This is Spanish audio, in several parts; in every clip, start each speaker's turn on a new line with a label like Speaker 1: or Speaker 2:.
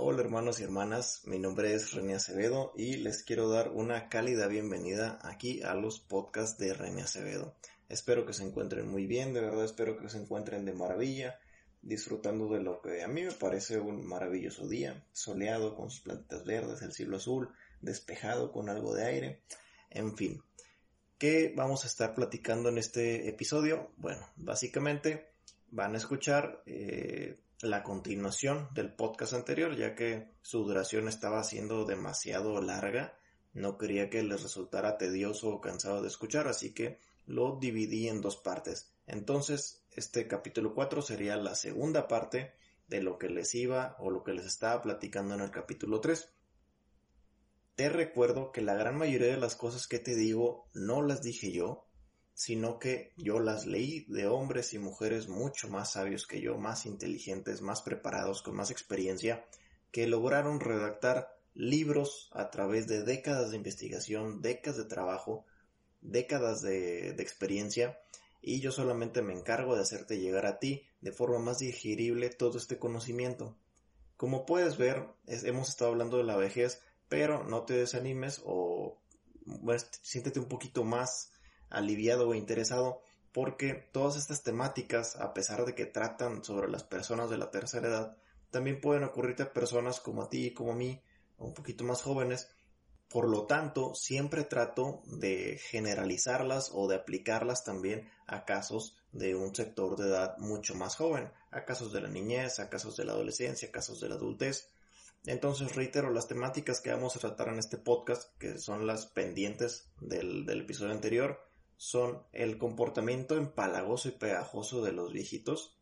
Speaker 1: Hola hermanos y hermanas, mi nombre es René Acevedo y les quiero dar una cálida bienvenida aquí a los podcasts de René Acevedo. Espero que se encuentren muy bien, de verdad espero que se encuentren de maravilla, disfrutando de lo que a mí me parece un maravilloso día, soleado con sus plantas verdes, el cielo azul, despejado con algo de aire, en fin. ¿Qué vamos a estar platicando en este episodio? Bueno, básicamente van a escuchar eh, la continuación del podcast anterior, ya que su duración estaba siendo demasiado larga. No quería que les resultara tedioso o cansado de escuchar, así que lo dividí en dos partes. Entonces, este capítulo 4 sería la segunda parte de lo que les iba o lo que les estaba platicando en el capítulo 3 te recuerdo que la gran mayoría de las cosas que te digo no las dije yo, sino que yo las leí de hombres y mujeres mucho más sabios que yo, más inteligentes, más preparados, con más experiencia, que lograron redactar libros a través de décadas de investigación, décadas de trabajo, décadas de, experiencia, y yo solamente me encargo de hacerte llegar a ti de forma más digerible todo este conocimiento. Como puedes ver, hemos estado hablando de la vejez, pero no te desanimes o siéntete un poquito más aliviado o interesado porque todas estas temáticas, a pesar de que tratan sobre las personas de la tercera edad, también pueden ocurrirte a personas como a ti y como a mí, un poquito más jóvenes. Por lo tanto, siempre trato de generalizarlas o de aplicarlas también a casos de un sector de edad mucho más joven, a casos de la niñez, a casos de la adolescencia, a casos de la adultez. Entonces reitero las temáticas que vamos a tratar en este podcast, que son las pendientes del, episodio anterior, son el comportamiento empalagoso y pegajoso de los viejitos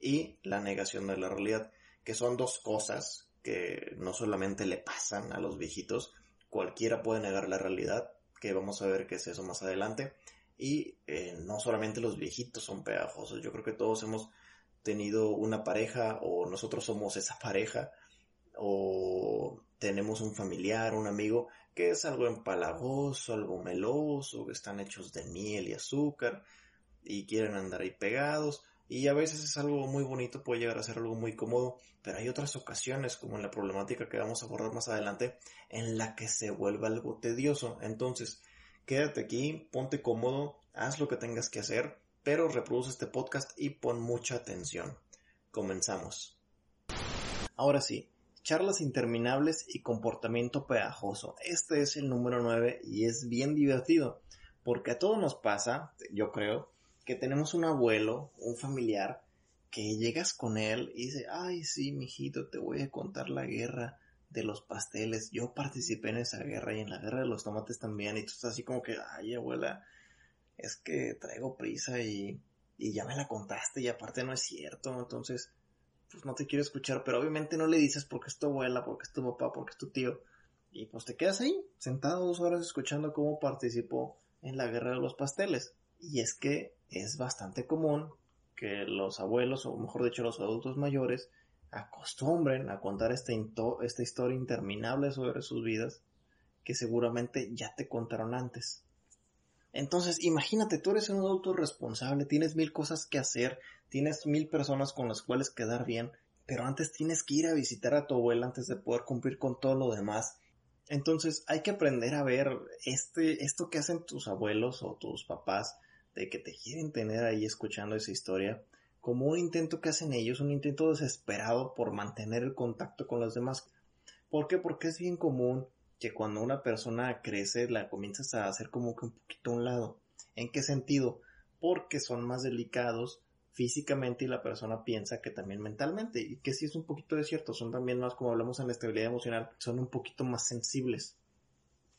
Speaker 1: y la negación de la realidad, que son dos cosas que no solamente le pasan a los viejitos, cualquiera puede negar la realidad, que vamos a ver qué es eso más adelante, y eh, no solamente los viejitos son pegajosos, yo creo que todos hemos tenido una pareja o nosotros somos esa pareja o tenemos un familiar, un amigo que es algo empalagoso, algo meloso, que están hechos de miel y azúcar y quieren andar ahí pegados y a veces es algo muy bonito, puede llegar a ser algo muy cómodo, pero hay otras ocasiones, como en la problemática que vamos a abordar más adelante, en la que se vuelve algo tedioso. Entonces, quédate aquí, ponte cómodo, haz lo que tengas que hacer, pero reproduce este podcast y pon mucha atención. Comenzamos. Ahora sí, charlas interminables y comportamiento pegajoso. Este es el número 9 y es bien divertido, porque a todos nos pasa, yo creo, que tenemos un abuelo, un familiar, que llegas con él y dice, ay sí, mijito, te voy a contar la guerra de los pasteles. Yo participé en esa guerra y en la guerra de los tomates también. Y tú estás así como que, ay abuela, es que traigo prisa y, y ya me la contaste y aparte no es cierto. Entonces, pues no te quiero escuchar, pero obviamente no le dices porque es tu abuela, porque es tu papá, porque es tu tío. Y pues te quedas ahí, sentado dos horas escuchando cómo participó en la guerra de los pasteles. Y es que es bastante común que los abuelos, o mejor dicho los adultos mayores, acostumbren a contar esta, esta historia interminable sobre sus vidas que seguramente ya te contaron antes. Entonces, imagínate, tú eres un adulto responsable, tienes mil cosas que hacer, tienes mil personas con las cuales quedar bien, pero antes tienes que ir a visitar a tu abuela antes de poder cumplir con todo lo demás. Entonces, hay que aprender a ver este, esto que hacen tus abuelos o tus papás, de que te quieren tener ahí escuchando esa historia, como un intento que hacen ellos, un intento desesperado por mantener el contacto con los demás. ¿Por qué? Porque es bien común que cuando una persona crece la comienzas a hacer como que un poquito a un lado. ¿En qué sentido? Porque son más delicados físicamente y la persona piensa que también mentalmente y que sí es un poquito de cierto, son también más como hablamos en la estabilidad emocional, son un poquito más sensibles.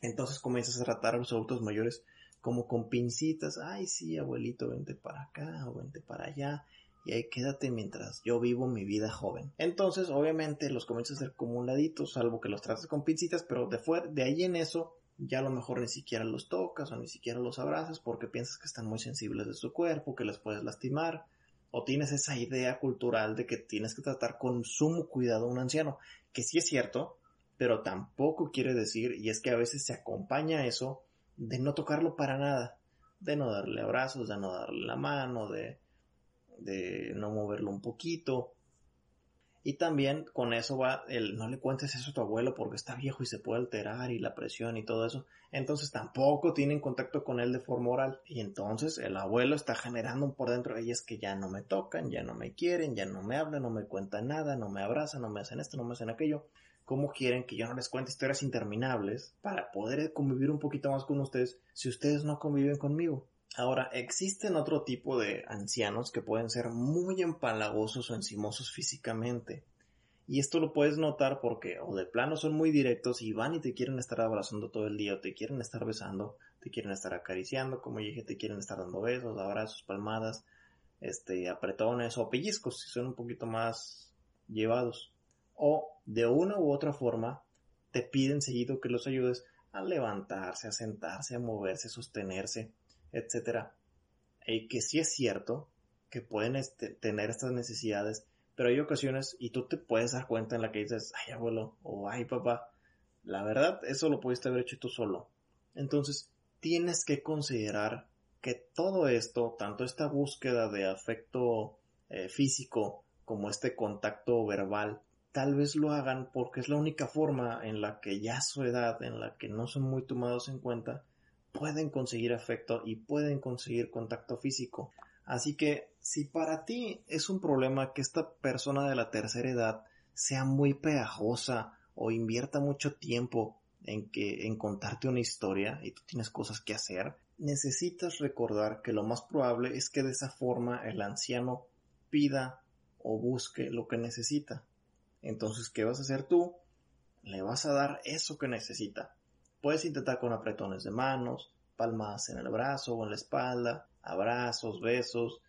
Speaker 1: Entonces comienzas a tratar a los adultos mayores como con pincitas, ay sí, abuelito, vente para acá o vente para allá y ahí quédate mientras yo vivo mi vida joven. Entonces, obviamente, los comienzas a hacer como un ladito, salvo que los trates con pincitas, pero de, fuera, de ahí en eso, ya a lo mejor ni siquiera los tocas o ni siquiera los abrazas porque piensas que están muy sensibles de su cuerpo, que les puedes lastimar, o tienes esa idea cultural de que tienes que tratar con sumo cuidado a un anciano, que sí es cierto, pero tampoco quiere decir, y es que a veces se acompaña eso, de no tocarlo para nada, de no darle abrazos, de no darle la mano, de de no moverlo un poquito. Y también con eso va el no le cuentes eso a tu abuelo porque está viejo y se puede alterar y la presión y todo eso. Entonces tampoco tienen contacto con él de forma oral. Y entonces el abuelo está generando por dentro de ellas que ya no me tocan, ya no me quieren, ya no me hablan, no me cuentan nada, no me abrazan, no me hacen esto, no me hacen aquello. ¿Cómo quieren que yo no les cuente historias interminables para poder convivir un poquito más con ustedes si ustedes no conviven conmigo? Ahora, existen otro tipo de ancianos que pueden ser muy empalagosos o encimosos físicamente. Y esto lo puedes notar porque o de plano son muy directos y van y te quieren estar abrazando todo el día o te quieren estar besando, te quieren estar acariciando, como dije, te quieren estar dando besos, abrazos, palmadas, este, apretones o pellizcos si son un poquito más llevados. O de una u otra forma te piden seguido que los ayudes a levantarse, a sentarse, a moverse, a sostenerse etcétera. Y que sí es cierto que pueden este, tener estas necesidades, pero hay ocasiones y tú te puedes dar cuenta en la que dices, ay abuelo o ay papá, la verdad eso lo pudiste haber hecho tú solo. Entonces tienes que considerar que todo esto, tanto esta búsqueda de afecto eh, físico como este contacto verbal, tal vez lo hagan porque es la única forma en la que ya su edad, en la que no son muy tomados en cuenta, pueden conseguir afecto y pueden conseguir contacto físico. Así que si para ti es un problema que esta persona de la tercera edad sea muy pegajosa o invierta mucho tiempo en que en contarte una historia y tú tienes cosas que hacer, necesitas recordar que lo más probable es que de esa forma el anciano pida o busque lo que necesita. Entonces, ¿qué vas a hacer tú? Le vas a dar eso que necesita. Puedes intentar con apretones de manos, palmas en el brazo o en la espalda, abrazos, besos.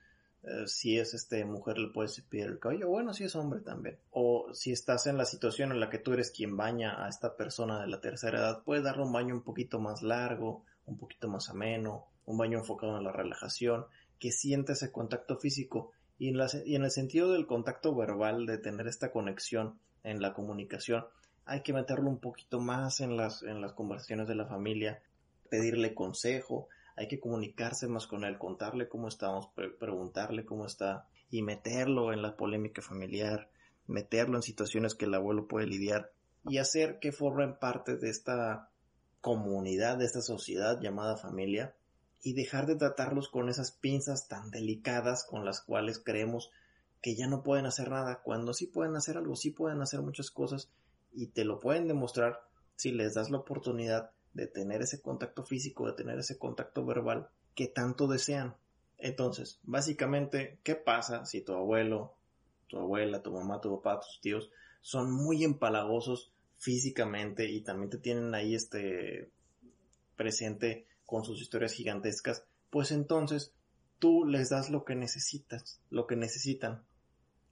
Speaker 1: Eh, si es este mujer le puedes pedir el cabello, bueno, si es hombre también. O si estás en la situación en la que tú eres quien baña a esta persona de la tercera edad, puedes darle un baño un poquito más largo, un poquito más ameno, un baño enfocado en la relajación, que siente ese contacto físico y en, y en el sentido del contacto verbal, de tener esta conexión en la comunicación, hay que meterlo un poquito más en las, en las conversaciones de la familia, pedirle consejo, hay que comunicarse más con él, contarle cómo estamos, preguntarle cómo está y meterlo en la polémica familiar, meterlo en situaciones que el abuelo puede lidiar y hacer que formen parte de esta comunidad, de esta sociedad llamada familia y dejar de tratarlos con esas pinzas tan delicadas con las cuales creemos que ya no pueden hacer nada, cuando sí pueden hacer algo, sí pueden hacer muchas cosas y te lo pueden demostrar si les das la oportunidad de tener ese contacto físico, de tener ese contacto verbal que tanto desean. Entonces, básicamente, ¿qué pasa si tu abuelo, tu abuela, tu mamá, tu papá, tus tíos son muy empalagosos físicamente y también te tienen ahí este presente con sus historias gigantescas? Pues entonces tú les das lo que necesitas, lo que necesitan,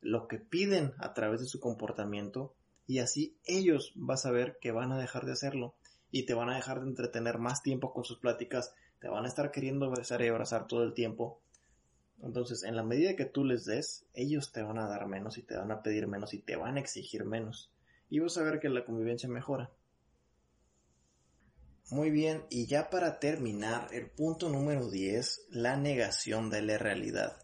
Speaker 1: lo que piden a través de su comportamiento y así ellos vas a ver que van a dejar de hacerlo y te van a dejar de entretener más tiempo con sus pláticas, te van a estar queriendo besar y abrazar todo el tiempo. Entonces, en la medida que tú les des, ellos te van a dar menos y te van a pedir menos y te van a exigir menos. Y vas a ver que la convivencia mejora. Muy bien, y ya para terminar, el punto número 10, la negación de la realidad.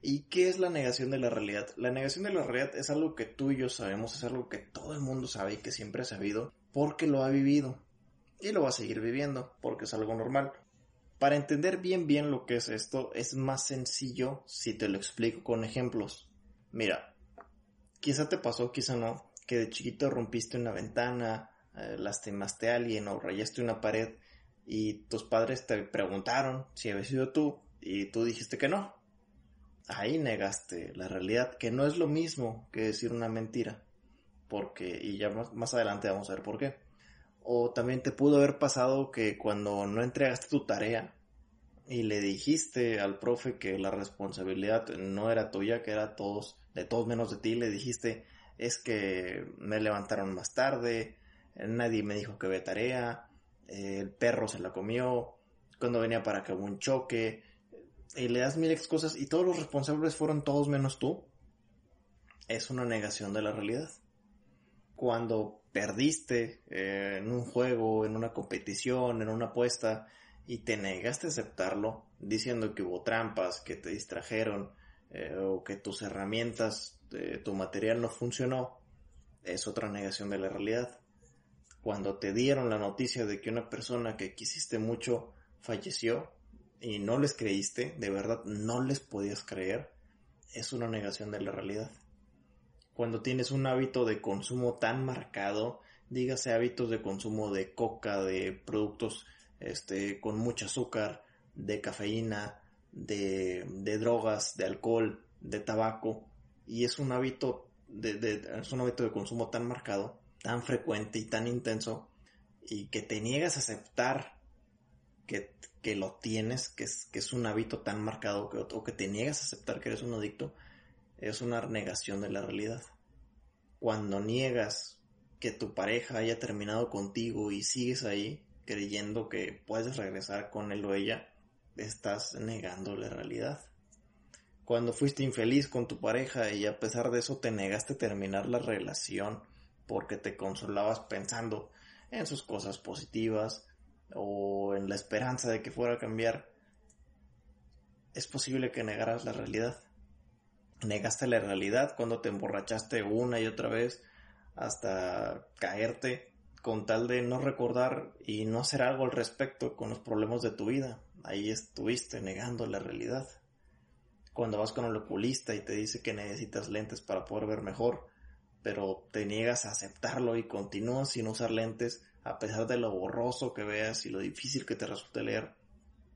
Speaker 1: ¿Y qué es la negación de la realidad? La negación de la realidad es algo que tú y yo sabemos, es algo que todo el mundo sabe y que siempre ha sabido porque lo ha vivido y lo va a seguir viviendo porque es algo normal. Para entender bien bien lo que es esto es más sencillo si te lo explico con ejemplos. Mira, quizá te pasó, quizá no, que de chiquito rompiste una ventana, eh, lastimaste a alguien o rayaste una pared y tus padres te preguntaron si había sido tú y tú dijiste que no ahí negaste la realidad, que no es lo mismo que decir una mentira. Porque, y ya más, adelante vamos a ver por qué. O también te pudo haber pasado que cuando no entregaste tu tarea, y le dijiste al profe que la responsabilidad no era tuya, que era todos, de todos menos de ti, le dijiste es que me levantaron más tarde, nadie me dijo que ve tarea, el perro se la comió, cuando venía para acá hubo un choque, y le das mil excusas y todos los responsables fueron todos menos tú, es una negación de la realidad. Cuando perdiste eh, en un juego, en una competición, en una apuesta, y te negaste a aceptarlo, diciendo que hubo trampas, que te distrajeron, eh, o que tus herramientas, eh, tu material no funcionó, es otra negación de la realidad. Cuando te dieron la noticia de que una persona que quisiste mucho falleció y no les creíste, de verdad no les podías creer, es una negación de la realidad. Cuando tienes un hábito de consumo tan marcado, dígase hábitos de consumo de coca, de productos este, con mucho azúcar, de cafeína, de, de drogas, de alcohol, de tabaco, y es un hábito de, es un hábito de consumo tan marcado, tan frecuente y tan intenso, y que te niegas a aceptar que, que lo tienes, que es, que es un hábito tan marcado, que, o que te niegas a aceptar que eres un adicto, es una negación de la realidad. Cuando niegas que tu pareja haya terminado contigo y sigues ahí, creyendo que puedes regresar con él o ella, estás negando la realidad. Cuando fuiste infeliz con tu pareja y a pesar de eso te negaste a terminar la relación porque te consolabas pensando en sus cosas positivas o en la esperanza de que fuera a cambiar, es posible que negaras la realidad. Negaste la realidad cuando te emborrachaste una y otra vez hasta caerte con tal de no recordar y no hacer algo al respecto con los problemas de tu vida. Ahí estuviste negando la realidad. Cuando vas con el oculista y te dice que necesitas lentes para poder ver mejor, pero te niegas a aceptarlo y continúas sin usar lentes a pesar de lo borroso que veas y lo difícil que te resulte leer,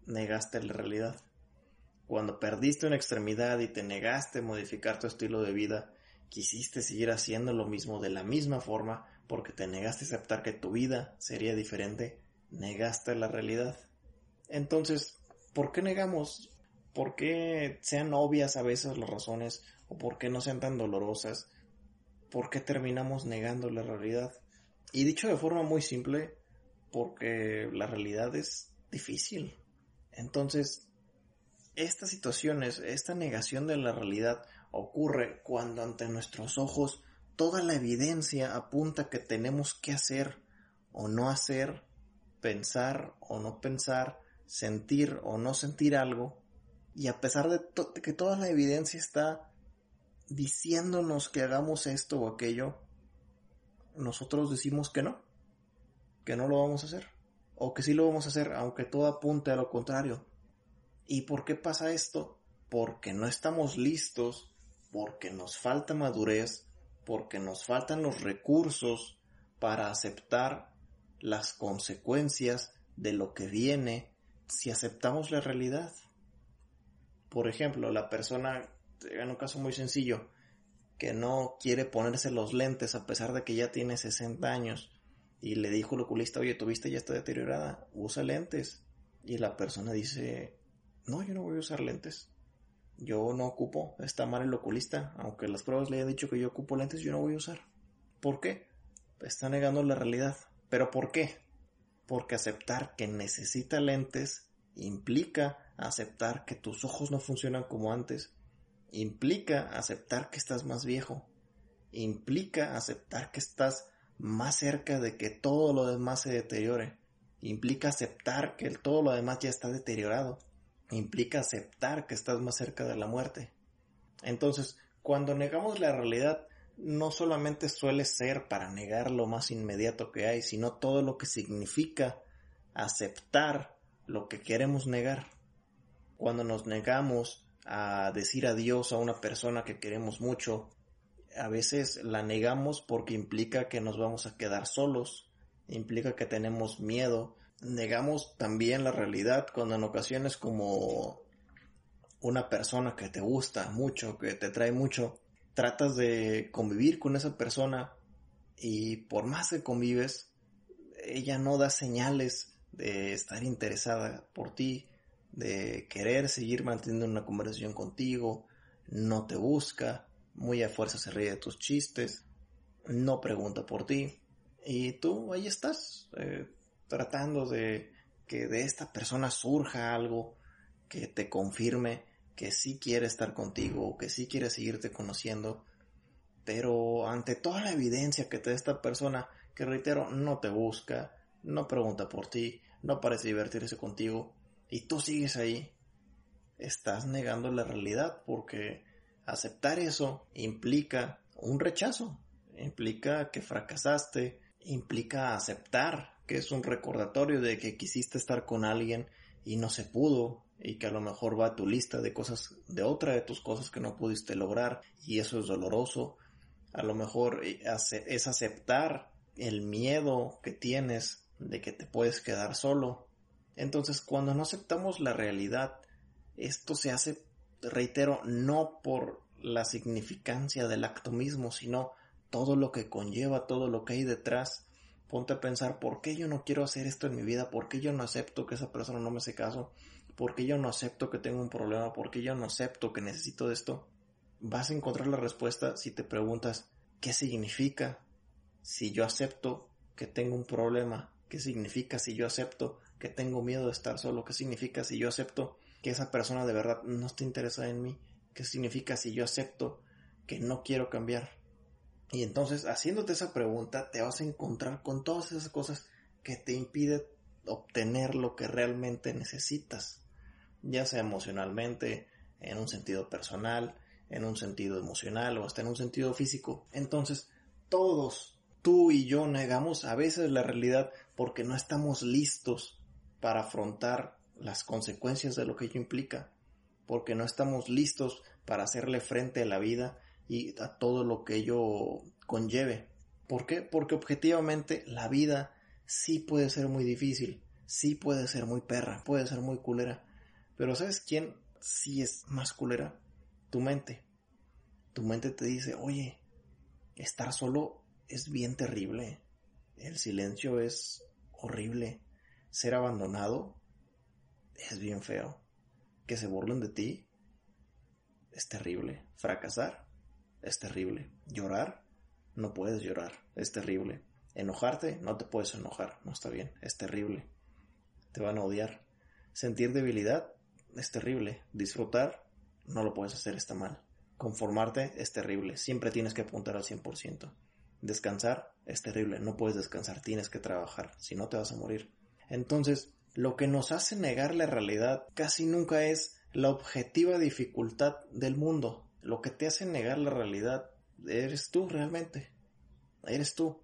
Speaker 1: negaste la realidad. Cuando perdiste una extremidad y te negaste a modificar tu estilo de vida, quisiste seguir haciendo lo mismo de la misma forma porque te negaste a aceptar que tu vida sería diferente, negaste la realidad. Entonces, ¿por qué negamos? ¿Por qué sean obvias a veces las razones o por qué no sean tan dolorosas? ¿Por qué terminamos negando la realidad? Y dicho de forma muy simple, porque la realidad es difícil. Entonces, estas situaciones, esta negación de la realidad ocurre cuando ante nuestros ojos toda la evidencia apunta que tenemos que hacer o no hacer, pensar o no pensar, sentir o no sentir algo, y a pesar de, que toda la evidencia está diciéndonos que hagamos esto o aquello, nosotros decimos que no, que no lo vamos a hacer, o que sí lo vamos a hacer, aunque todo apunte a lo contrario. ¿Y por qué pasa esto? Porque no estamos listos, porque nos falta madurez, porque nos faltan los recursos para aceptar las consecuencias de lo que viene si aceptamos la realidad. Por ejemplo, la persona, en un caso muy sencillo, que no quiere ponerse los lentes a pesar de que ya tiene 60 años y le dijo el oculista, oye, tu vista ya está deteriorada, usa lentes. Y la persona dice, no, yo no voy a usar lentes yo no ocupo, está mal el oculista, aunque las pruebas le hayan dicho que yo ocupo lentes, yo no voy a usar. ¿Por qué? Está negando la realidad. ¿Pero por qué? Porque aceptar que necesita lentes implica aceptar que tus ojos no funcionan como antes, implica aceptar que estás más viejo, implica aceptar que estás más cerca de que todo lo demás se deteriore, implica aceptar que todo lo demás ya está deteriorado implica aceptar que estás más cerca de la muerte. Entonces, cuando negamos la realidad, no solamente suele ser para negar lo más inmediato que hay, sino todo lo que significa aceptar lo que queremos negar. Cuando nos negamos a decir adiós a una persona que queremos mucho, a veces la negamos porque implica que nos vamos a quedar solos, implica que tenemos miedo, negamos también la realidad cuando en ocasiones como una persona que te gusta mucho, que te trae mucho, tratas de convivir con esa persona y por más que convives, ella no da señales de estar interesada por ti, de querer seguir manteniendo una conversación contigo, no te busca, muy a fuerza se ríe de tus chistes, no pregunta por ti, y tú ahí estás, eh, tratando de que de esta persona surja algo que te confirme que sí quiere estar contigo, que sí quiere seguirte conociendo, pero ante toda la evidencia que te da esta persona, que reitero, no te busca, no pregunta por ti, no parece divertirse contigo, y tú sigues ahí, estás negando la realidad porque aceptar eso implica un rechazo, implica que fracasaste, implica aceptar que es un recordatorio de que quisiste estar con alguien y no se pudo y que a lo mejor va a tu lista de cosas, de otra de tus cosas que no pudiste lograr y eso es doloroso. A lo mejor eh, es aceptar el miedo que tienes de que te puedes quedar solo. Entonces cuando no aceptamos la realidad, esto se hace, reitero, no por la significancia del acto mismo, sino todo lo que conlleva, todo lo que hay detrás. Ponte a pensar, ¿por qué yo no quiero hacer esto en mi vida? ¿Por qué yo no acepto que esa persona no me hace caso? ¿Por qué yo no acepto que tengo un problema? ¿Por qué yo no acepto que necesito esto? Vas a encontrar la respuesta si te preguntas, ¿qué significa si yo acepto que tengo un problema? ¿Qué significa si yo acepto que tengo miedo de estar solo? ¿Qué significa si yo acepto que esa persona de verdad no está interesada en mí? ¿Qué significa si yo acepto que no quiero cambiar? Y entonces, haciéndote esa pregunta, te vas a encontrar con todas esas cosas que te impiden obtener lo que realmente necesitas, ya sea emocionalmente, en un sentido personal, en un sentido emocional o hasta en un sentido físico. Entonces, todos, tú y yo, negamos a veces la realidad porque no estamos listos para afrontar las consecuencias de lo que ello implica porque no estamos listos para hacerle frente a la vida y a todo lo que ello conlleve. ¿Por qué? Porque objetivamente la vida sí puede ser muy difícil, sí puede ser muy perra, puede ser muy culera. Pero ¿sabes quién sí es más culera? Tu mente. Tu mente te dice, oye, estar solo es bien terrible. El silencio es horrible. Ser abandonado es bien feo que se burlen de ti es terrible. Fracasar es terrible. Llorar, no puedes llorar, es terrible. Enojarte, no te puedes enojar, no está bien, es terrible. Te van a odiar. Sentir debilidad es terrible. Disfrutar, no lo puedes hacer, está mal. Conformarte es terrible, siempre tienes que apuntar al 100%. Descansar es terrible, no puedes descansar, tienes que trabajar, si no te vas a morir. Entonces, lo que nos hace negar la realidad casi nunca es la objetiva dificultad del mundo. Lo que te hace negar la realidad eres tú realmente. Eres tú.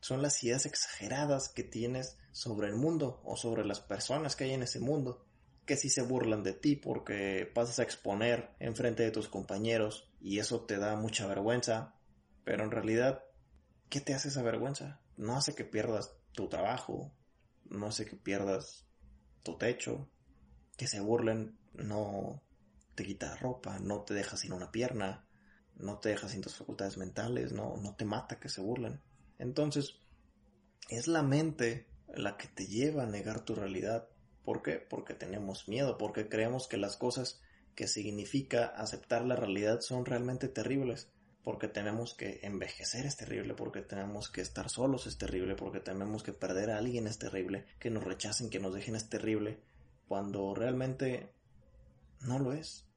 Speaker 1: Son las ideas exageradas que tienes sobre el mundo o sobre las personas que hay en ese mundo. Que si se burlan de ti porque pasas a exponer en frente de tus compañeros y eso te da mucha vergüenza. Pero en realidad, ¿qué te hace esa vergüenza? No hace que pierdas tu trabajo, no hace que pierdas tu techo, que se burlen, no te quita ropa, no te deja sin una pierna, no te deja sin tus facultades mentales, no, no te mata que se burlen. Entonces, es la mente la que te lleva a negar tu realidad. ¿Por qué? Porque tenemos miedo, porque creemos que las cosas que significa aceptar la realidad son realmente terribles porque tenemos que envejecer es terrible, porque tenemos que estar solos es terrible, porque tenemos que perder a alguien es terrible, que nos rechacen, que nos dejen es terrible, cuando realmente no lo es.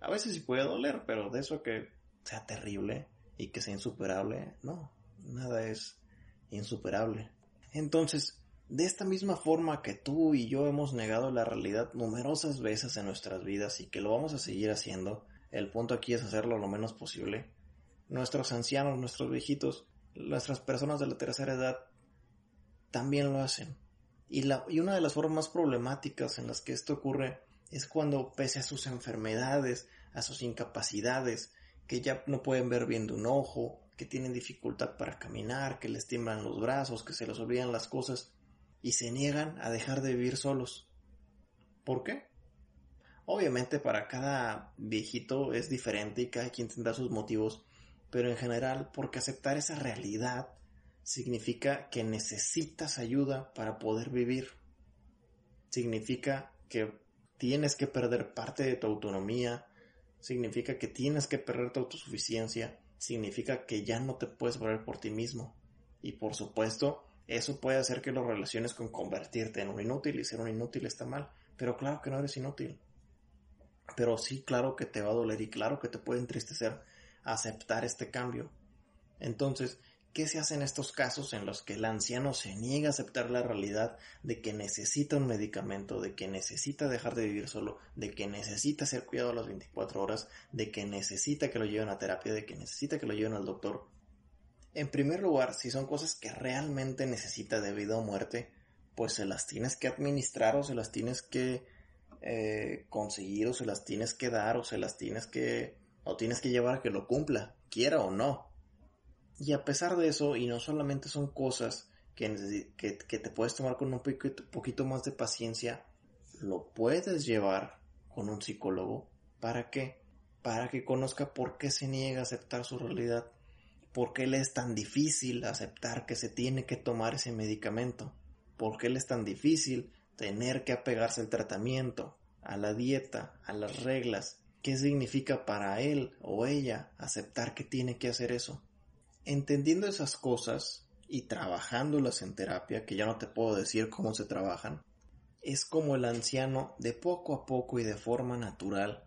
Speaker 1: A veces sí puede doler, pero de eso que sea terrible y que sea insuperable, no, nada es insuperable. Entonces, de esta misma forma que tú y yo hemos negado la realidad numerosas veces en nuestras vidas y que lo vamos a seguir haciendo, el punto aquí es hacerlo lo menos posible nuestros ancianos, nuestros viejitos, nuestras personas de la tercera edad también lo hacen. Y, la, y una de las formas problemáticas en las que esto ocurre es cuando pese a sus enfermedades, a sus incapacidades, que ya no pueden ver bien de un ojo, que tienen dificultad para caminar, que les tiemblan los brazos, que se les olvidan las cosas, y se niegan a dejar de vivir solos. ¿Por qué? Obviamente para cada viejito es diferente y cada quien tendrá sus motivos pero en general porque aceptar esa realidad significa que necesitas ayuda para poder vivir. Significa que tienes que perder parte de tu autonomía, significa que tienes que perder tu autosuficiencia, significa que ya no te puedes valer por ti mismo. Y por supuesto, eso puede hacer que lo relaciones con convertirte en un inútil y ser un inútil está mal. Pero claro que no eres inútil. Pero sí, claro que te va a doler y claro que te puede entristecer aceptar este cambio. Entonces, ¿qué se hace en estos casos en los que el anciano se niega a aceptar la realidad de que necesita un medicamento, de que necesita dejar de vivir solo, de que necesita ser cuidado las 24 horas, de que necesita que lo lleven a terapia, de que necesita que lo lleven al doctor? En primer lugar, si son cosas que realmente necesita de vida o muerte, pues se las tienes que administrar o se las tienes que eh, conseguir o se las tienes que dar o se las tienes que o tienes que llevar a que lo cumpla, quiera o no. Y a pesar de eso, y no solamente son cosas que, que, te puedes tomar con un poquito, más de paciencia, lo puedes llevar con un psicólogo. ¿Para qué? Para que conozca por qué se niega a aceptar su realidad, por qué le es tan difícil aceptar que se tiene que tomar ese medicamento, por qué le es tan difícil tener que apegarse al tratamiento, a la dieta, a las reglas, qué significa para él o ella aceptar que tiene que hacer eso. Entendiendo esas cosas y trabajándolas en terapia, que ya no te puedo decir cómo se trabajan, es como el anciano de poco a poco y de forma natural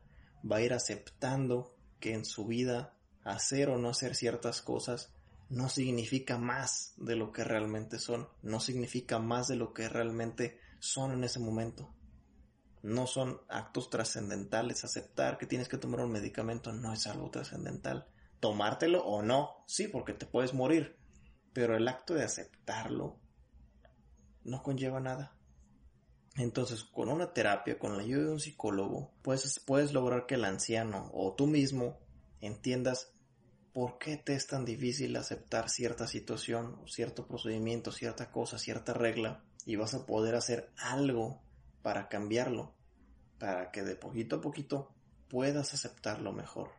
Speaker 1: va a ir aceptando que en su vida hacer o no hacer ciertas cosas no significa más de lo que realmente son, no significa más de lo que realmente son en ese momento no son actos trascendentales. Aceptar que tienes que tomar un medicamento no es algo trascendental. Tomártelo o no, sí, porque te puedes morir. Pero el acto de aceptarlo no conlleva nada. Entonces, con una terapia, con la ayuda de un psicólogo, puedes, puedes lograr que el anciano o tú mismo entiendas por qué te es tan difícil aceptar cierta situación, cierto procedimiento, cierta cosa, cierta regla, y vas a poder hacer algo para cambiarlo, para que de poquito a poquito puedas aceptarlo mejor.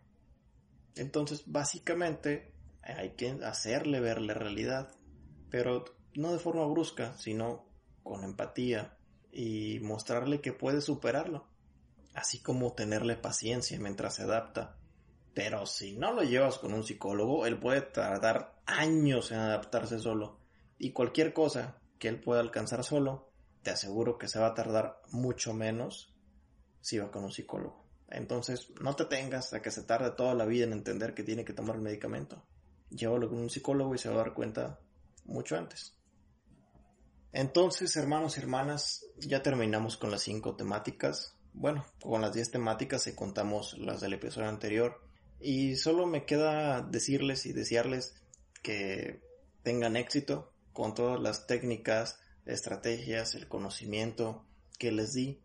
Speaker 1: Entonces, básicamente, hay que hacerle ver la realidad, pero no de forma brusca, sino con empatía y mostrarle que puede superarlo, así como tenerle paciencia mientras se adapta. Pero si no lo llevas con un psicólogo, él puede tardar años en adaptarse solo, y cualquier cosa que él pueda alcanzar solo, te aseguro que se va a tardar mucho menos si va con un psicólogo. Entonces, no te tengas a que se tarde toda la vida en entender que tiene que tomar el medicamento. Llévalo con un psicólogo y se va a dar cuenta mucho antes. Entonces, hermanos y hermanas, ya terminamos con las cinco temáticas. Bueno, con las diez temáticas y contamos las del episodio anterior. Y solo me queda decirles y desearles que tengan éxito con todas las técnicas estrategias, el conocimiento que les di,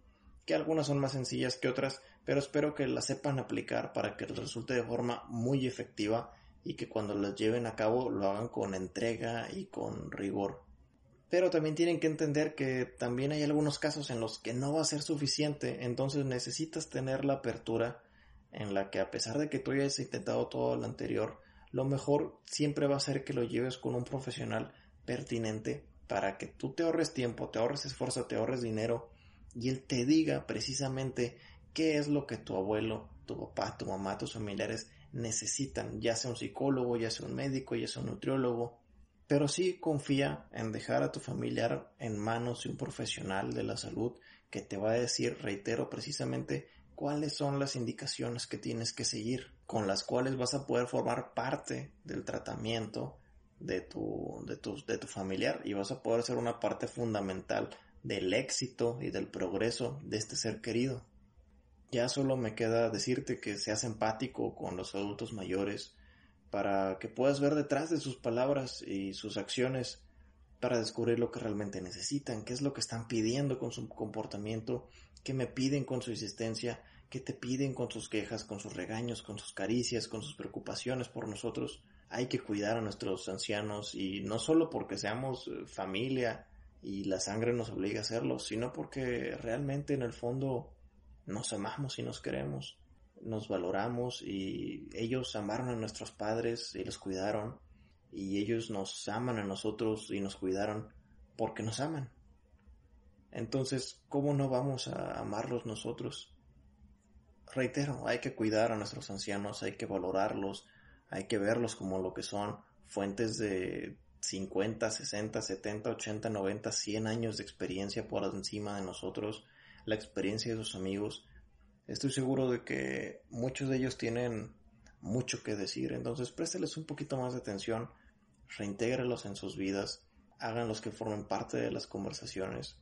Speaker 1: que algunas son más sencillas que otras, pero espero que las sepan aplicar para que resulte de forma muy efectiva y que cuando las lleven a cabo lo hagan con entrega y con rigor. Pero también tienen que entender que también hay algunos casos en los que no va a ser suficiente, entonces necesitas tener la apertura en la que a pesar de que tú hayas intentado todo lo anterior, lo mejor siempre va a ser que lo lleves con un profesional pertinente para que tú te ahorres tiempo, te ahorres esfuerzo, te ahorres dinero y él te diga precisamente qué es lo que tu abuelo, tu papá, tu mamá, tus familiares necesitan, ya sea un psicólogo, ya sea un médico, ya sea un nutriólogo, pero sí confía en dejar a tu familiar en manos de un profesional de la salud que te va a decir, reitero, precisamente cuáles son las indicaciones que tienes que seguir, con las cuales vas a poder formar parte del tratamiento de tu, de de tu familiar y vas a poder ser una parte fundamental del éxito y del progreso de este ser querido. Ya solo me queda decirte que seas empático con los adultos mayores para que puedas ver detrás de sus palabras y sus acciones para descubrir lo que realmente necesitan, qué es lo que están pidiendo con su comportamiento, qué me piden con su existencia, qué te piden con sus quejas, con sus regaños, con sus caricias, con sus preocupaciones por nosotros hay que cuidar a nuestros ancianos y no solo porque seamos eh, familia y la sangre nos obliga a hacerlo, sino porque realmente en el fondo nos amamos y nos queremos, nos valoramos y ellos amaron a nuestros padres y los cuidaron y ellos nos aman a nosotros y nos cuidaron porque nos aman. Entonces, ¿cómo no vamos a amarlos nosotros? Reitero, hay que cuidar a nuestros ancianos, hay que valorarlos, hay que verlos como lo que son, fuentes de 50, 60, 70, 80, 90, 100 años de experiencia por encima de nosotros, la experiencia de sus amigos. Estoy seguro de que muchos de ellos tienen mucho que decir, entonces présteles un poquito más de atención, reintégrelos en sus vidas, háganlos que formen parte de las conversaciones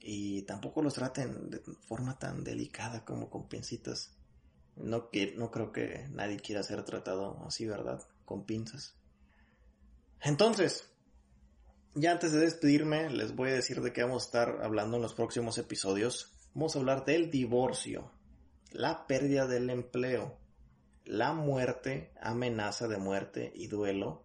Speaker 1: y tampoco los traten de forma tan delicada como con pincitas. No, no creo que nadie quiera ser tratado así, ¿verdad? Con pinzas. Entonces, ya antes de despedirme, les voy a decir de qué vamos a estar hablando en los próximos episodios. Vamos a hablar del divorcio, la pérdida del empleo, la muerte, amenaza de muerte y duelo,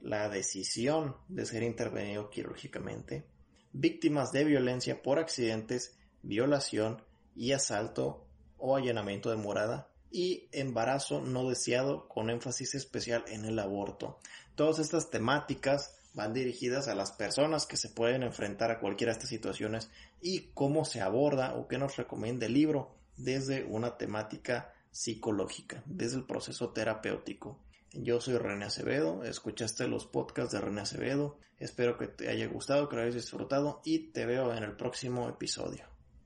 Speaker 1: la decisión de ser intervenido quirúrgicamente, víctimas de violencia por accidentes, violación y asalto o allanamiento de morada y embarazo no deseado con énfasis especial en el aborto. Todas estas temáticas van dirigidas a las personas que se pueden enfrentar a cualquiera de estas situaciones y cómo se aborda o qué nos recomienda el libro desde una temática psicológica, desde el proceso terapéutico. Yo soy René Acevedo, escuchaste los podcasts de René Acevedo, espero que te haya gustado, que lo hayas disfrutado y te veo en el próximo episodio.